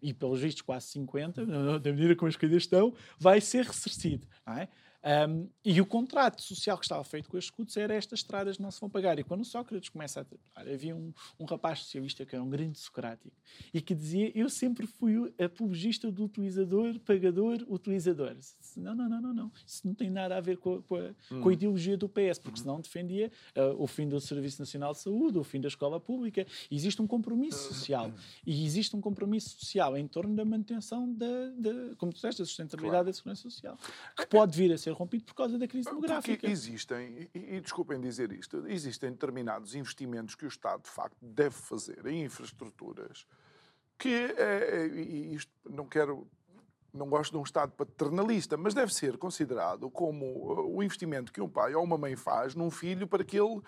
e pelos vistos quase 50, da maneira como as coisas estão, vai ser ressarcido. É? Um, e o contrato social que estava feito com os escudos era estas estradas não se vão pagar. E quando Sócrates começa a trabalhar, havia um, um rapaz socialista que era um grande socrático e que dizia: Eu sempre fui apologista do utilizador, pagador, utilizador. Disse, não, não, não, não, não. Isso não tem nada a ver com a, com a, hum. com a ideologia do PS, porque senão defendia uh, o fim do Serviço Nacional de Saúde, o fim da escola pública. Existe um compromisso social. E existe um compromisso social em torno da manutenção da, da como tu disseste, da sustentabilidade claro. da segurança social, que pode vir a ser ser rompido por causa da crise demográfica. Porque existem, e, e, desculpem dizer isto, existem determinados investimentos que o Estado, de facto, deve fazer em infraestruturas que, é, e isto não quero não gosto de um Estado paternalista, mas deve ser considerado como uh, o investimento que um pai ou uma mãe faz num filho para que ele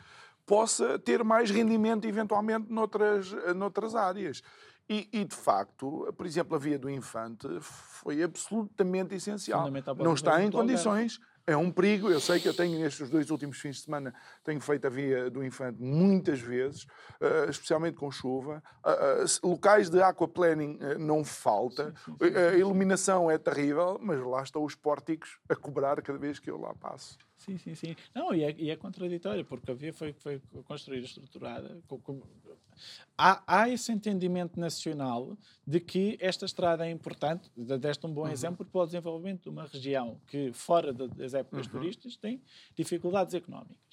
possa ter mais rendimento, eventualmente, noutras, noutras áreas. E, e, de facto, por exemplo, a via do infante foi absolutamente essencial. Não está em condições. É um perigo. Eu sei que eu tenho nestes dois últimos fins de semana tenho feito a via do infante muitas vezes, uh, especialmente com chuva. Uh, uh, locais de aquaplaning não falta. Sim, sim, sim, a iluminação é terrível, mas lá estão os pórticos a cobrar cada vez que eu lá passo. Sim, sim, sim. Não, e é, e é contraditório, porque a via foi, foi construída, estruturada. Com, com... Há, há esse entendimento nacional de que esta estrada é importante, deste um bom uhum. exemplo para o desenvolvimento de uma região que, fora das épocas uhum. turísticas, tem dificuldades económicas.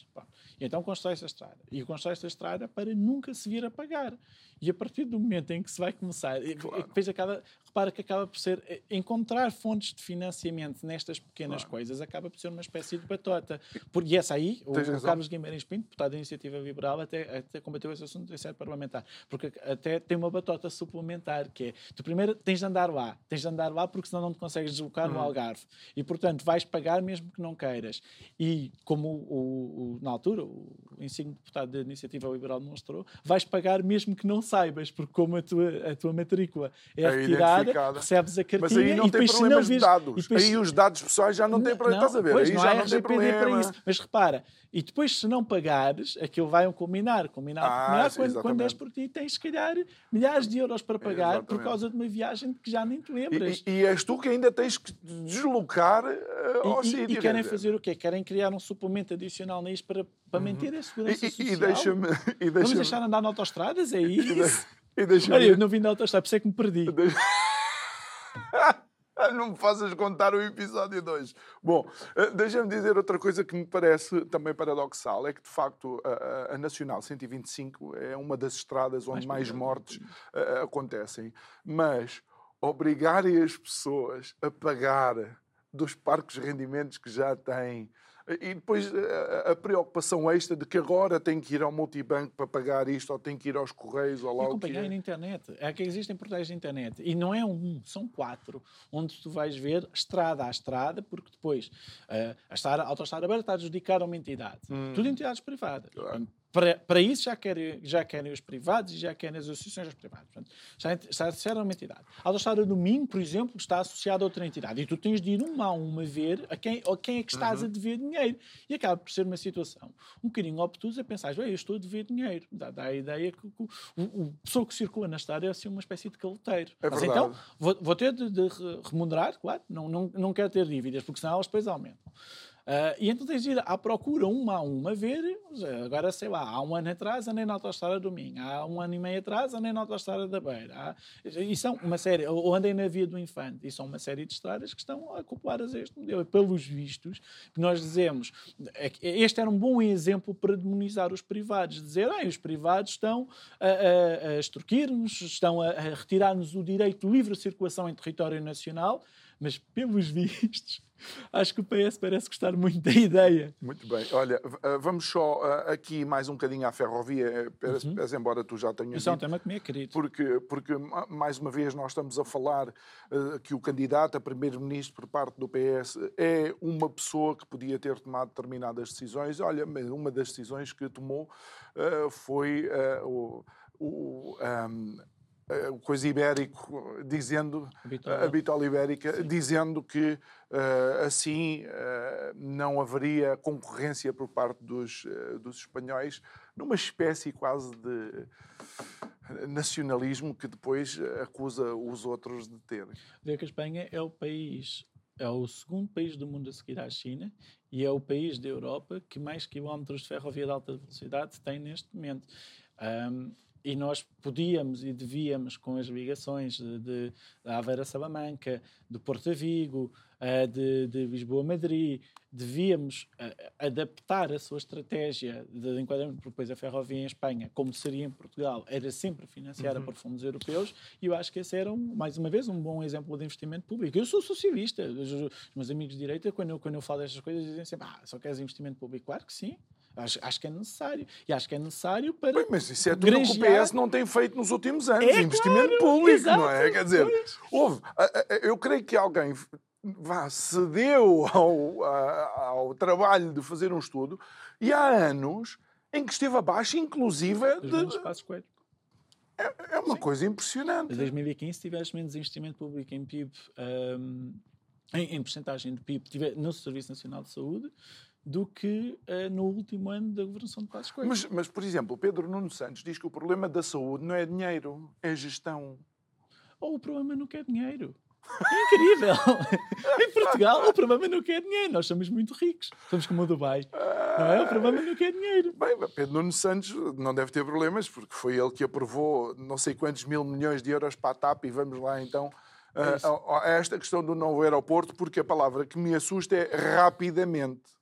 E então constrói essa estrada. E constrói essa estrada para nunca se vir a pagar. E a partir do momento em que se vai começar, claro. depois acaba, repara que acaba por ser, eh, encontrar fontes de financiamento nestas pequenas claro. coisas acaba por ser uma espécie de batota. e essa aí, o, o, Carlos Guimarães Pinto, deputado da Iniciativa Liberal, até, até combateu esse assunto em sede parlamentar. Porque até tem uma batota suplementar, que é, tu primeiro tens de andar lá, tens de andar lá porque senão não te consegues deslocar uhum. no Algarve. E, portanto, vais pagar mesmo que não queiras. E, como o, o na altura, o insigne deputado da Iniciativa Liberal demonstrou, vais pagar mesmo que não saibas, porque como a tua, a tua matrícula é, é retirada, recebes a cartinha Mas aí não e tem problemas de dados. Depois... Aí os dados pessoais já não têm problema, estás a ver? Pois, aí não já não tem problema. para isso. Mas repara, e depois, se não pagares, aquilo vai um combinar. Combinar, ah, combinar sim, quando, quando és por ti, tens, se calhar, milhares de euros para pagar exatamente. por causa de uma viagem que já nem te lembras. E, e, e és tu que ainda tens que deslocar uh, ao e, sítio. E querem fazer o quê? Querem criar um suplemento adicional nisto para, para uhum. manter a segurança e, social. E deixa-me... Deixa Vamos deixar andar na autostradas? É isso? E deixa Olha, eu não vim da autostrada, por isso é que me perdi. <laughs> <laughs> Não me faças contar o episódio 2. Bom, eh, deixa-me dizer outra coisa que me parece também paradoxal: é que, de facto, a, a Nacional 125 é uma das estradas onde mais, mais mortes uh, acontecem. Mas obrigarem as pessoas a pagar dos parques rendimentos que já têm. E depois a, a, preocupação extra de que agora tem que ir ao multibanco para pagar isto, ou tem que ir aos correios, ou lá e acompanhar na internet. É que existem portais de internet. E não é um, são quatro, onde tu vais ver estrada a estrada, porque depois uh, a, estrada, a autoestrada aberta está a adjudicar a uma entidade. Hum. Tudo entidades privadas. Claro para, para isso já querem, já querem os privados e já querem as associações dos privados. Portanto, está, está associada a uma entidade. A autostrada do Minho, por exemplo, está associada a outra entidade. E tu tens de ir uma a uma ver a quem, a quem é que estás uhum. a dever dinheiro. E acaba por ser uma situação um bocadinho obtusa, pensar, eu estou a dever dinheiro. Dá, dá a ideia que o, o, o pessoa que circula na estrada é assim uma espécie de caloteiro. É Mas então, vou, vou ter de, de, remunerar, claro, não, não, não quero ter dívidas, porque senão elas depois aumentam. Uh, e então tens de ir à procura uma a uma, ver. Agora, sei lá, há um ano atrás andei na autostrada do Minho, há um ano e meio atrás andei na autostrada da Beira. Há, e são uma série, ou andei na Via do Infante, e são uma série de estradas que estão acopladas a este modelo. E pelos vistos, nós dizemos, é este era um bom exemplo para demonizar os privados, dizer, ah, os privados estão a, a, a extorquir-nos, estão a, a retirar-nos o direito de livre circulação em território nacional, mas pelos vistos <laughs> Acho que o PS parece gostar muito da ideia. Muito bem. Olha, eh, vamos só eh, aqui mais um bocadinho à ferrovia, eh, uhum. embora tu já tenhas Isso é um tema que me é querido. Porque, porque, mais uma vez, nós estamos a falar que o candidato a primeiro-ministro por parte do PS é uma pessoa que podia ter tomado determinadas decisões. Olha, uma das decisões que tomou foi o, o um, o coisa ibérico dizendo a bitola ibérica Sim. dizendo que uh, assim uh, não haveria concorrência por parte dos, uh, dos espanhóis numa espécie quase de nacionalismo que depois acusa os outros de terem. Ver que a Espanha é o país é o segundo país do mundo a seguir à China e é o país da Europa que mais quilómetros de ferrovia de alta velocidade tem neste momento. Um, e nós podíamos e devíamos, com as ligações de, de Aveira Salamanca, de Porto Vigo, uh, de, de Lisboa a Madrid, devíamos uh, adaptar a sua estratégia de enquadramento, porque depois a ferrovia em Espanha, como seria em Portugal, era sempre financiada uhum. por fundos europeus, e eu acho que esse era, um, mais uma vez, um bom exemplo de investimento público. Eu sou socialista, os, os meus amigos de direita, quando eu, quando eu falo destas coisas, dizem sempre, ah, só queres investimento público? Claro que sim. Acho, acho, que é necessário. E acho que é necessário para. Bem, mas isso é tudo granjear... que o PS não tem feito nos últimos anos. É, investimento claro, público, exato, não é? Quer dizer, houve. Eu creio que alguém vá, cedeu <laughs> ao, ao trabalho de fazer um estudo e há anos em que esteve abaixo, inclusive. De... É, é uma Sim. coisa impressionante. Em 2015 tiveste menos investimento público em PIB, um, em, em porcentagem de PIB, no Serviço Nacional de Saúde, do que uh, no último ano da governação de Passos Coelho. Mas, mas, por exemplo, Pedro Nuno Santos diz que o problema da saúde não é dinheiro, é gestão. Ou o problema não quer dinheiro. É incrível! <laughs> em Portugal, o problema não quer dinheiro. Nós somos muito ricos. Somos como o Dubai. Não é? O problema não quer dinheiro. Bem, Pedro Nuno Santos não deve ter problemas, porque foi ele que aprovou não sei quantos mil milhões de euros para a TAP e vamos lá então é a, a esta questão do novo aeroporto, porque a palavra que me assusta é rapidamente.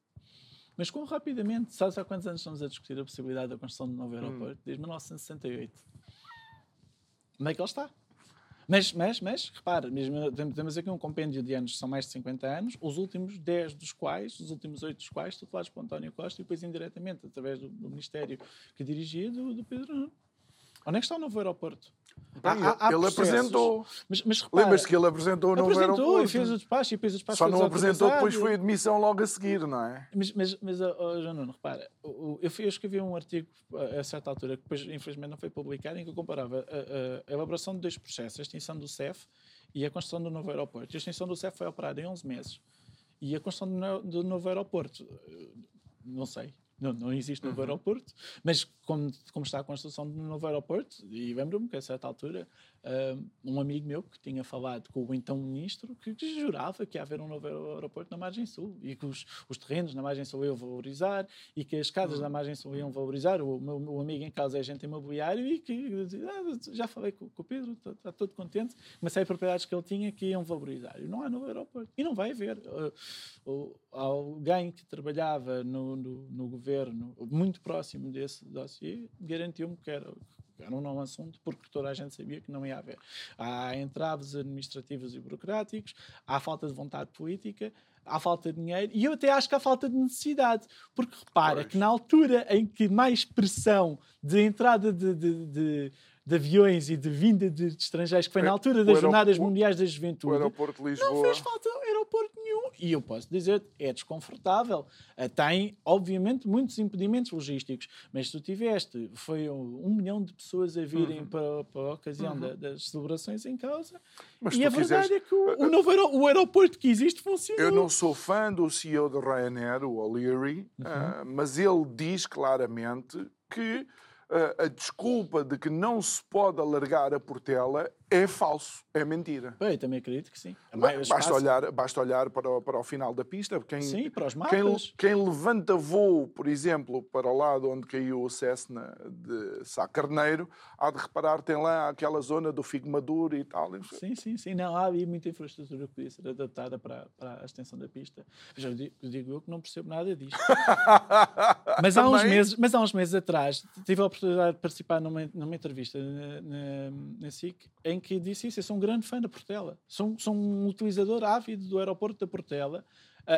Mas como rapidamente, sabes há quantos anos estamos a discutir a possibilidade da construção de um novo hum. aeroporto? Hum. Desde 1968. Onde é que ele está? Mas, mas, mas, repara, mesmo, temos aqui um compêndio de anos que são mais de 50 anos, os últimos 10 dos quais, os últimos 8 dos quais, tutelados por António Costa e depois indiretamente, através do, do Ministério que dirigia, do, do Pedro Nuno. Onde é que está o novo aeroporto? Bem, há, há ele apresentou. Mas, mas Lembras-te que ele apresentou o novo apresentou aeroporto? e fez o despacho e depois o despacho Só não apresentou, depois foi a demissão logo a seguir, não é? Mas, mas, mas oh, João Nuno, repara, eu, eu escrevi um artigo a certa altura, que depois infelizmente não foi publicado, em que eu comparava a, a, a elaboração de dois processos, a extinção do CEF e a construção do novo aeroporto. A extinção do CEF foi operada em 11 meses. E a construção do, do novo aeroporto, não sei, não, não existe novo uhum. aeroporto, mas como, como está a construção do novo aeroporto, e lembro-me que a certa altura um amigo meu que tinha falado com o então ministro que, que, jurava que ia haver um novo aeroporto na margem sul e que os, os terrenos na margem sul iam valorizar e que as casas uhum. na margem sul iam valorizar. O meu o amigo em casa é agente imobiliário e que ah, já falei com, com o Pedro, está, está todo contente. Uma série de propriedades que ele tinha que iam valorizar. E não há novo aeroporto. E não vai haver. Uh, alguém que trabalhava no, no, no governo muito próximo desse dossiê garantiu-me que era era um não assunto, porque toda a gente sabia que não ia haver. Há entraves administrativos e burocráticos, há falta de vontade política, há falta de dinheiro e eu até acho que há falta de necessidade. Porque repara pois. que na altura em que mais pressão de entrada de, de, de de aviões e de vinda de, estrangeiros, que foi na altura das Jornadas Mundiais da Juventude, o aeroporto de Lisboa. não fez falta aeroporto nenhum. E eu posso dizer, é desconfortável. Eh, tem, obviamente, muitos impedimentos logísticos, mas se tu tiveste, foi um milhão de pessoas a virem uhum. para, para, a ocasião uhum. da, das celebrações em causa. Mas e a verdade é que o, o, novo aer o aeroporto que existe funciona. Eu não sou fã do CEO do Ryanair, o O'Leary, uhum. uh, mas ele diz claramente que uh, a desculpa de que não se pode alargar a portela é falso, é mentira. Eu também acredito que sim. Basta olhar, basta olhar para, o, para o final da pista. Quem, sim, para os mapas. Quem, quem, levanta voo, por exemplo, para o lado onde caiu o Cessna de Sá Carneiro, há de reparar, tem lá aquela zona do figo maduro e tal. Sim, sim, sim. Não, há muita infraestrutura que podia ser adaptada para, para a extensão da pista. Já digo, digo eu que não percebo nada disto. <laughs> mas, há uns meses, mas há uns meses atrás tive a oportunidade de participar numa, numa entrevista na, na, na SIC em que disse isso. Eu sou um grande fã da Portela. Sou, sou um utilizador ávido do aeroporto da Portela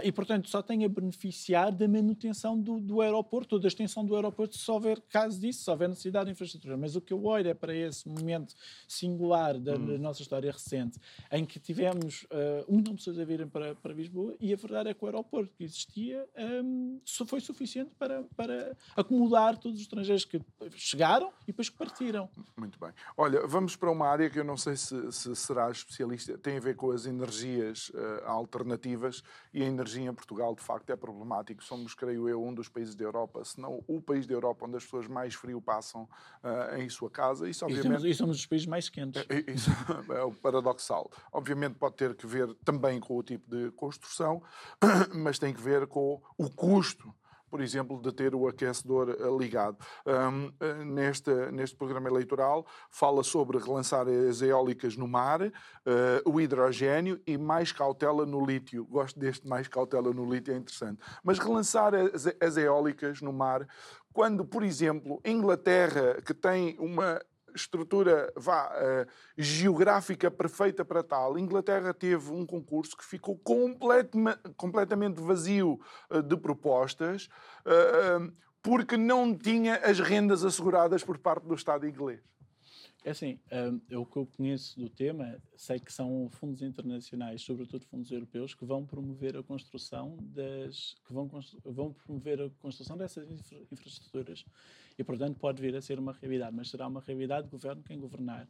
e, portanto, só tem a beneficiar da manutenção do, do aeroporto, ou da extensão do aeroporto, se houver caso disso, se houver necessidade de infraestrutura. Mas o que eu olho é para esse momento singular da, hum. da nossa história recente, em que tivemos uh, um milhão de pessoas a virem para, para Lisboa, e a verdade é que o aeroporto que existia um, só foi suficiente para, para acomodar todos os estrangeiros que chegaram e depois que partiram. Muito bem. Olha, vamos para uma área que eu não sei se, se será especialista, tem a ver com as energias uh, alternativas e a energia em Portugal, de facto, é problemático. Somos, creio eu, um dos países da Europa, se não o país da Europa onde as pessoas mais frio passam uh, em sua casa. Isso, obviamente, e, somos, e somos os países mais quentes. É, é, isso <laughs> é o paradoxal. Obviamente pode ter que ver também com o tipo de construção, <clears throat> mas tem que ver com o custo por exemplo, de ter o aquecedor eh, ligado. Um, eh, neste, neste programa eleitoral fala sobre relançar as eólicas no mar, uh, o hidrogênio e mais cautela no lítio. Gosto deste mais cautela no lítio, é interessante. Mas relançar as, as eólicas no mar, quando, por exemplo, Inglaterra, que tem uma estrutura vá, uh, geográfica perfeita para tal. Inglaterra teve um concurso que ficou completamente vazio uh, de propostas uh, porque não tinha as rendas asseguradas por parte do Estado inglês. É assim, o que eu conheço do tema, sei que são fundos internacionais, sobretudo fundos europeus, que vão promover a construção das, que vão, vão promover a construção dessas infra, infraestruturas e, portanto, pode vir a ser uma realidade, mas será uma realidade governo quem governar.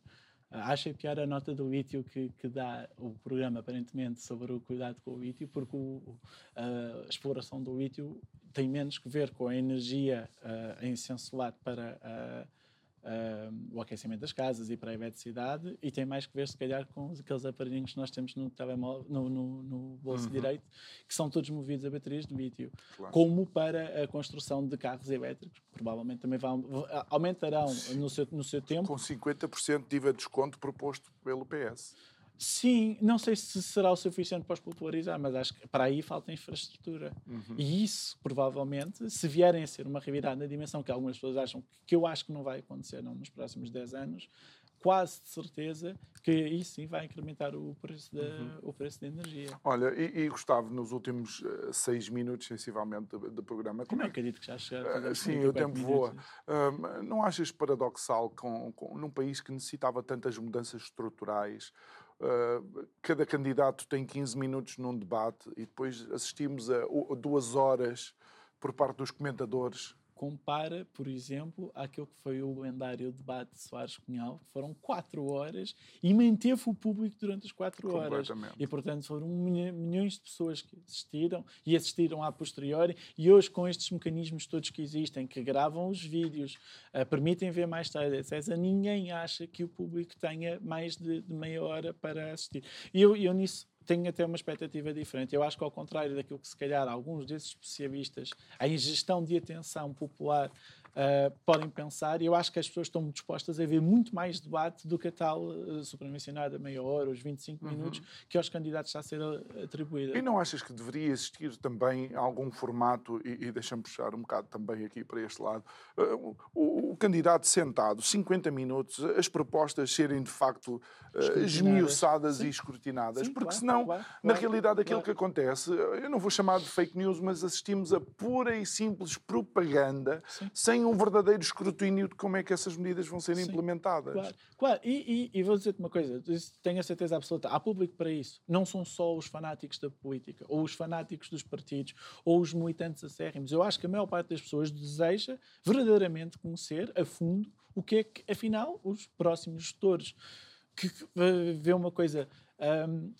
Uh, achei pior a nota do lítio que, que, dá o programa, aparentemente, sobre o cuidado com o lítio, porque o, a exploração do lítio tem menos que ver com a energia uh, em sensolado para a uh, o aquecimento das casas e para a eletricidade e tem mais que ver, se calhar, com aqueles aparelhinhos que nós temos no telemóvel, no, no, no bolso uhum. direito, que são todos movidos a baterias de lítio, claro. como para a construção de carros elétricos, provavelmente também vão, aumentarão no seu, no seu tempo. Com 50% de IVA de desconto proposto pelo PS. Sim, não sei se será o suficiente para os popularizar, mas acho que para aí falta infraestrutura. Uhum. E isso, provavelmente, se vierem a ser uma realidade na dimensão que algumas pessoas acham, que eu acho que não vai acontecer não, nos próximos 10 anos, quase de certeza que isso sim vai incrementar o preço da, uhum. o preço da energia. Olha, e, e Gustavo, nos últimos uh, seis minutos, sensivelmente, do, programa... Como é que acredito que já chega? Uh, sim, o tempo voa. Uh, não achas paradoxal com, com, num país que necessitava tantas mudanças estruturais Uh, cada candidato tem 15 minutos num debate e depois assistimos a, a duas horas por parte dos comentadores compara, por exemplo, àquele que foi o lendário debate de Soares Cunhal, que foram quatro horas e manteve o público durante as quatro horas. E, portanto, foram milhões de pessoas que assistiram e assistiram a posteriori. E hoje, com estes mecanismos todos que existem, que gravam os vídeos, uh, permitem ver mais tarde, etc., ninguém acha que o público tenha mais de, de meia hora para assistir. E eu, eu nisso tenho até uma expectativa diferente. Eu acho que, ao contrário daquilo que, se calhar, alguns desses especialistas em gestão de atenção popular uh, podem pensar, e eu acho que as pessoas estão dispostas a ver muito mais debate do que a tal uh, supramencionada meia hora, os 25 uhum. minutos, que aos candidatos está a ser atribuída. E não achas que deveria existir também algum formato, e, e deixa-me puxar um bocado também aqui para este lado, uh, o, o, candidato sentado, 50 minutos, as propostas serem de facto uh, esmiuçadas e escrutinadas, Sim, porque claro, senão, claro, na claro, realidade, aquilo que acontece, eu não vou chamar de fake news, mas assistimos a pura e simples propaganda, Sim. sem um verdadeiro escrutínio de como é que essas medidas vão ser Sim. implementadas. Claro, claro. E, e, e vou dizer-te uma coisa, tenho a certeza absoluta, há público para isso. Não são só os fanáticos da política, ou os fanáticos dos partidos, ou os militantes acérrimos. Eu acho que a maior parte das pessoas deseja verdadeiramente conhecer a fundo o que é que, afinal, os próximos gestores que vê uma coisa. Um,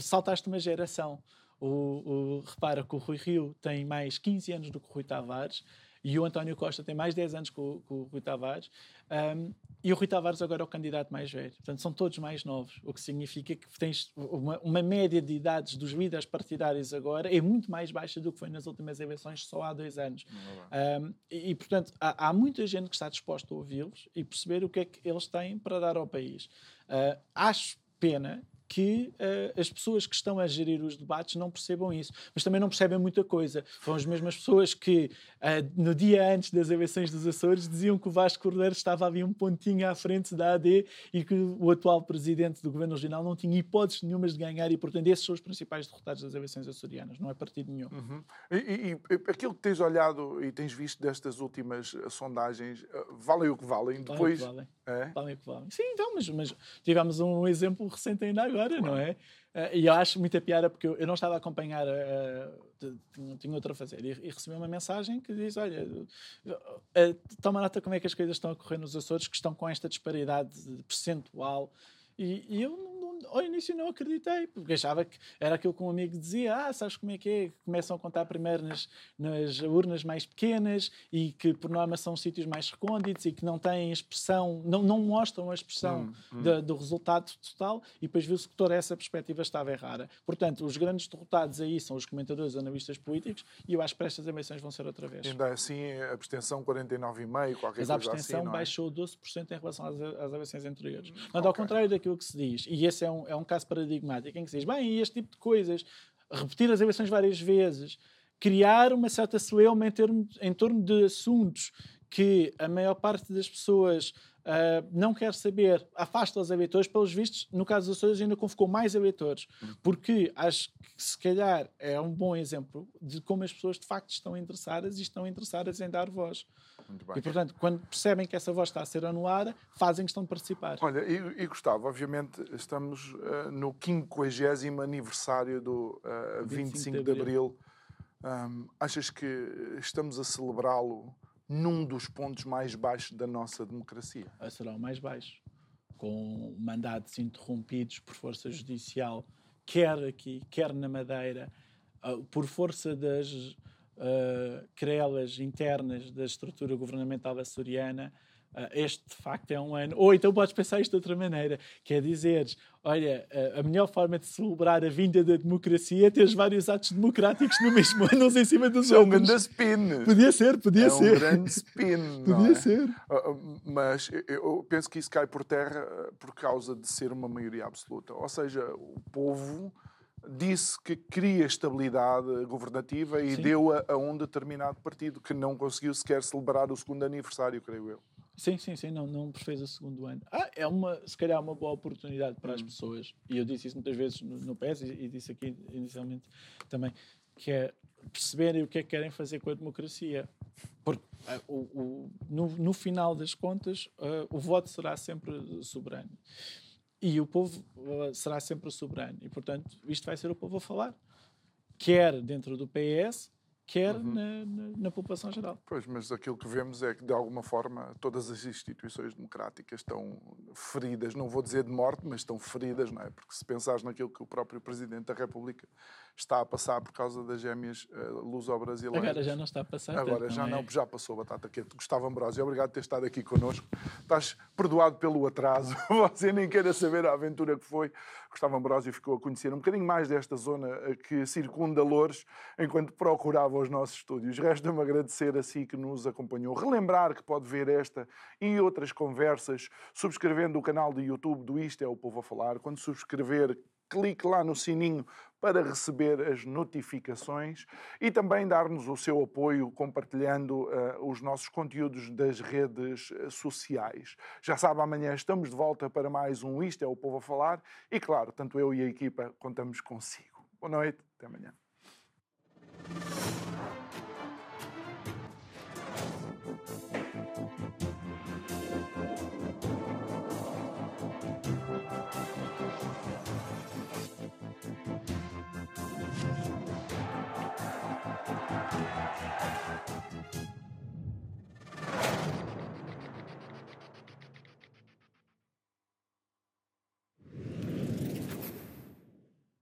saltaste uma geração. O, o, repara que o Rui Rio tem mais 15 anos do que o Rui Tavares e o António Costa tem mais 10 anos que o, que o Rui Tavares. Um, e o Rui Tavares agora é o candidato mais velho. Portanto, são todos mais novos, o que significa que tens uma, uma média de idades dos líderes partidários agora é muito mais baixa do que foi nas últimas eleições só há dois anos. Um, e, e, portanto, há, há, muita gente que está disposta a ouvi-los e perceber o que é que eles têm para dar ao país. Uh, acho pena que uh, as pessoas que estão a gerir os debates não percebam isso, mas também não percebem muita coisa. São as mesmas pessoas que uh, no dia antes das eleições dos Açores diziam que o Vasco Cordeiro estava ali um pontinho à frente da AD e que o atual presidente do governo regional não tinha hipóteses nenhumas de ganhar e, portanto, esses são os principais derrotados das eleições açorianas, não é partido nenhum. Uhum. E, e, e, aquilo que tens olhado e tens visto destas últimas eh, sondagens, valem o que valem? Depois... Valem o que valem. É? Valem o que valem. Sim, então, mas, mas tivemos um exemplo recente ainda agora agora, não é? Uh, e eu acho muita piada porque eu, eu não estava a acompanhar, uh, tinha, tinha outra a fazer, e, e, recebi uma mensagem que diz: Olha, uh, toma nota como é que as coisas estão a correr nos Açores, que estão com esta disparidade percentual. E, e eu ao início não acreditei, porque achava que era aquilo que um amigo dizia: Ah, sabes como é que é? Começam a contar primeiro nas, nas urnas mais pequenas e que, por norma, são sítios mais recônditos e que não têm expressão, não, não mostram a expressão hum, hum. Do resultado total. E depois viu-se que toda essa perspectiva estava errada. Portanto, os grandes derrotados aí são os comentadores, analistas políticos, e eu acho que estas eleições vão ser outra vez. Ainda assim, a abstenção 49,5%, qualquer Mas a abstenção assim, é? baixou 12% em relação às, às eleições anteriores. Hum, Mas, okay. ao contrário daquilo que se diz, e esse é um, é um caso paradigmático em que se diz, bem, este tipo de coisas, repetir as eleições várias vezes, criar uma certa celeuma em, em torno de assuntos que a maior parte das pessoas uh, não quer saber, afasta os eleitores, pelos vistos, no caso dos Açores ainda convocou mais eleitores, porque acho que se calhar é um bom exemplo de como as pessoas de facto estão interessadas e estão interessadas em dar voz. E, portanto, quando percebem que essa voz está a ser anulada, fazem questão de participar. Olha, e, e Gustavo, obviamente estamos uh, no 50 aniversário do uh, 25, 25 de Abril. De Abril. Um, achas que estamos a celebrá-lo num dos pontos mais baixos da nossa democracia? Ah, será o mais baixo. Com mandatos interrompidos por força judicial, quer aqui, quer na Madeira, uh, por força das uh, querelas internas da estrutura governamental açoriana, uh, este de facto é um ano. Ou então podes pensar isto de outra maneira, que é dizeres, olha, uh, a melhor forma de celebrar a vinda da democracia é ter vários atos democráticos no mesmo ano, uns em cima dos outros. É um grande spin. Podia ser, podia é ser. É um grande spin. <laughs> podia é? ser. mas eu penso que isso cai por terra por causa de ser uma maioria absoluta. Ou seja, o povo disse que queria estabilidade governativa e deu-a a um determinado partido que não conseguiu sequer celebrar o segundo aniversário, creio eu. Sim, sim, sim, não, não fez o segundo ano. Ah, é uma, se calhar uma boa oportunidade para hum. as pessoas, e eu disse isso muitas vezes no, no PES e, e, disse aqui inicialmente também, que é perceberem o que é que querem fazer com a democracia. Porque uh, o, o, no, no, final das contas, uh, o voto será sempre soberano. E o povo uh, será sempre soberano. E, portanto, isto vai ser o povo a falar. Quer dentro do PS, quer uhum. na, na, na, população geral. Pois, mas aquilo que vemos é que, de alguma forma, todas as instituições democráticas estão feridas, não vou dizer de morte, mas estão feridas, não é? Porque se pensares naquilo que o próprio Presidente da República está a passar por causa das gêmeas uh, luso-brasileiras. Agora já não está a passar. Agora já não, é? já passou, Batata Quente. Gustavo Ambrosio, obrigado por ter estado aqui connosco. Estás perdoado pelo atraso, <laughs> você nem queira saber a aventura que foi. Gustavo Ambrósio ficou a conhecer um bocadinho mais desta zona eh, que circunda Loures enquanto procurava os nossos estúdios. Resta-me agradecer a si que nos acompanhou. Relembrar que pode ver esta e outras conversas subscrevendo o canal do YouTube do Isto é o Povo a Falar. Quando subscrever, clique lá no sininho para receber as notificações e também dar-nos o seu apoio compartilhando uh, os nossos conteúdos das redes uh, sociais. Já sabe, amanhã estamos de volta para mais um Isto é o Povo a Falar e, claro, tanto eu e a equipa contamos consigo. Boa noite, até amanhã.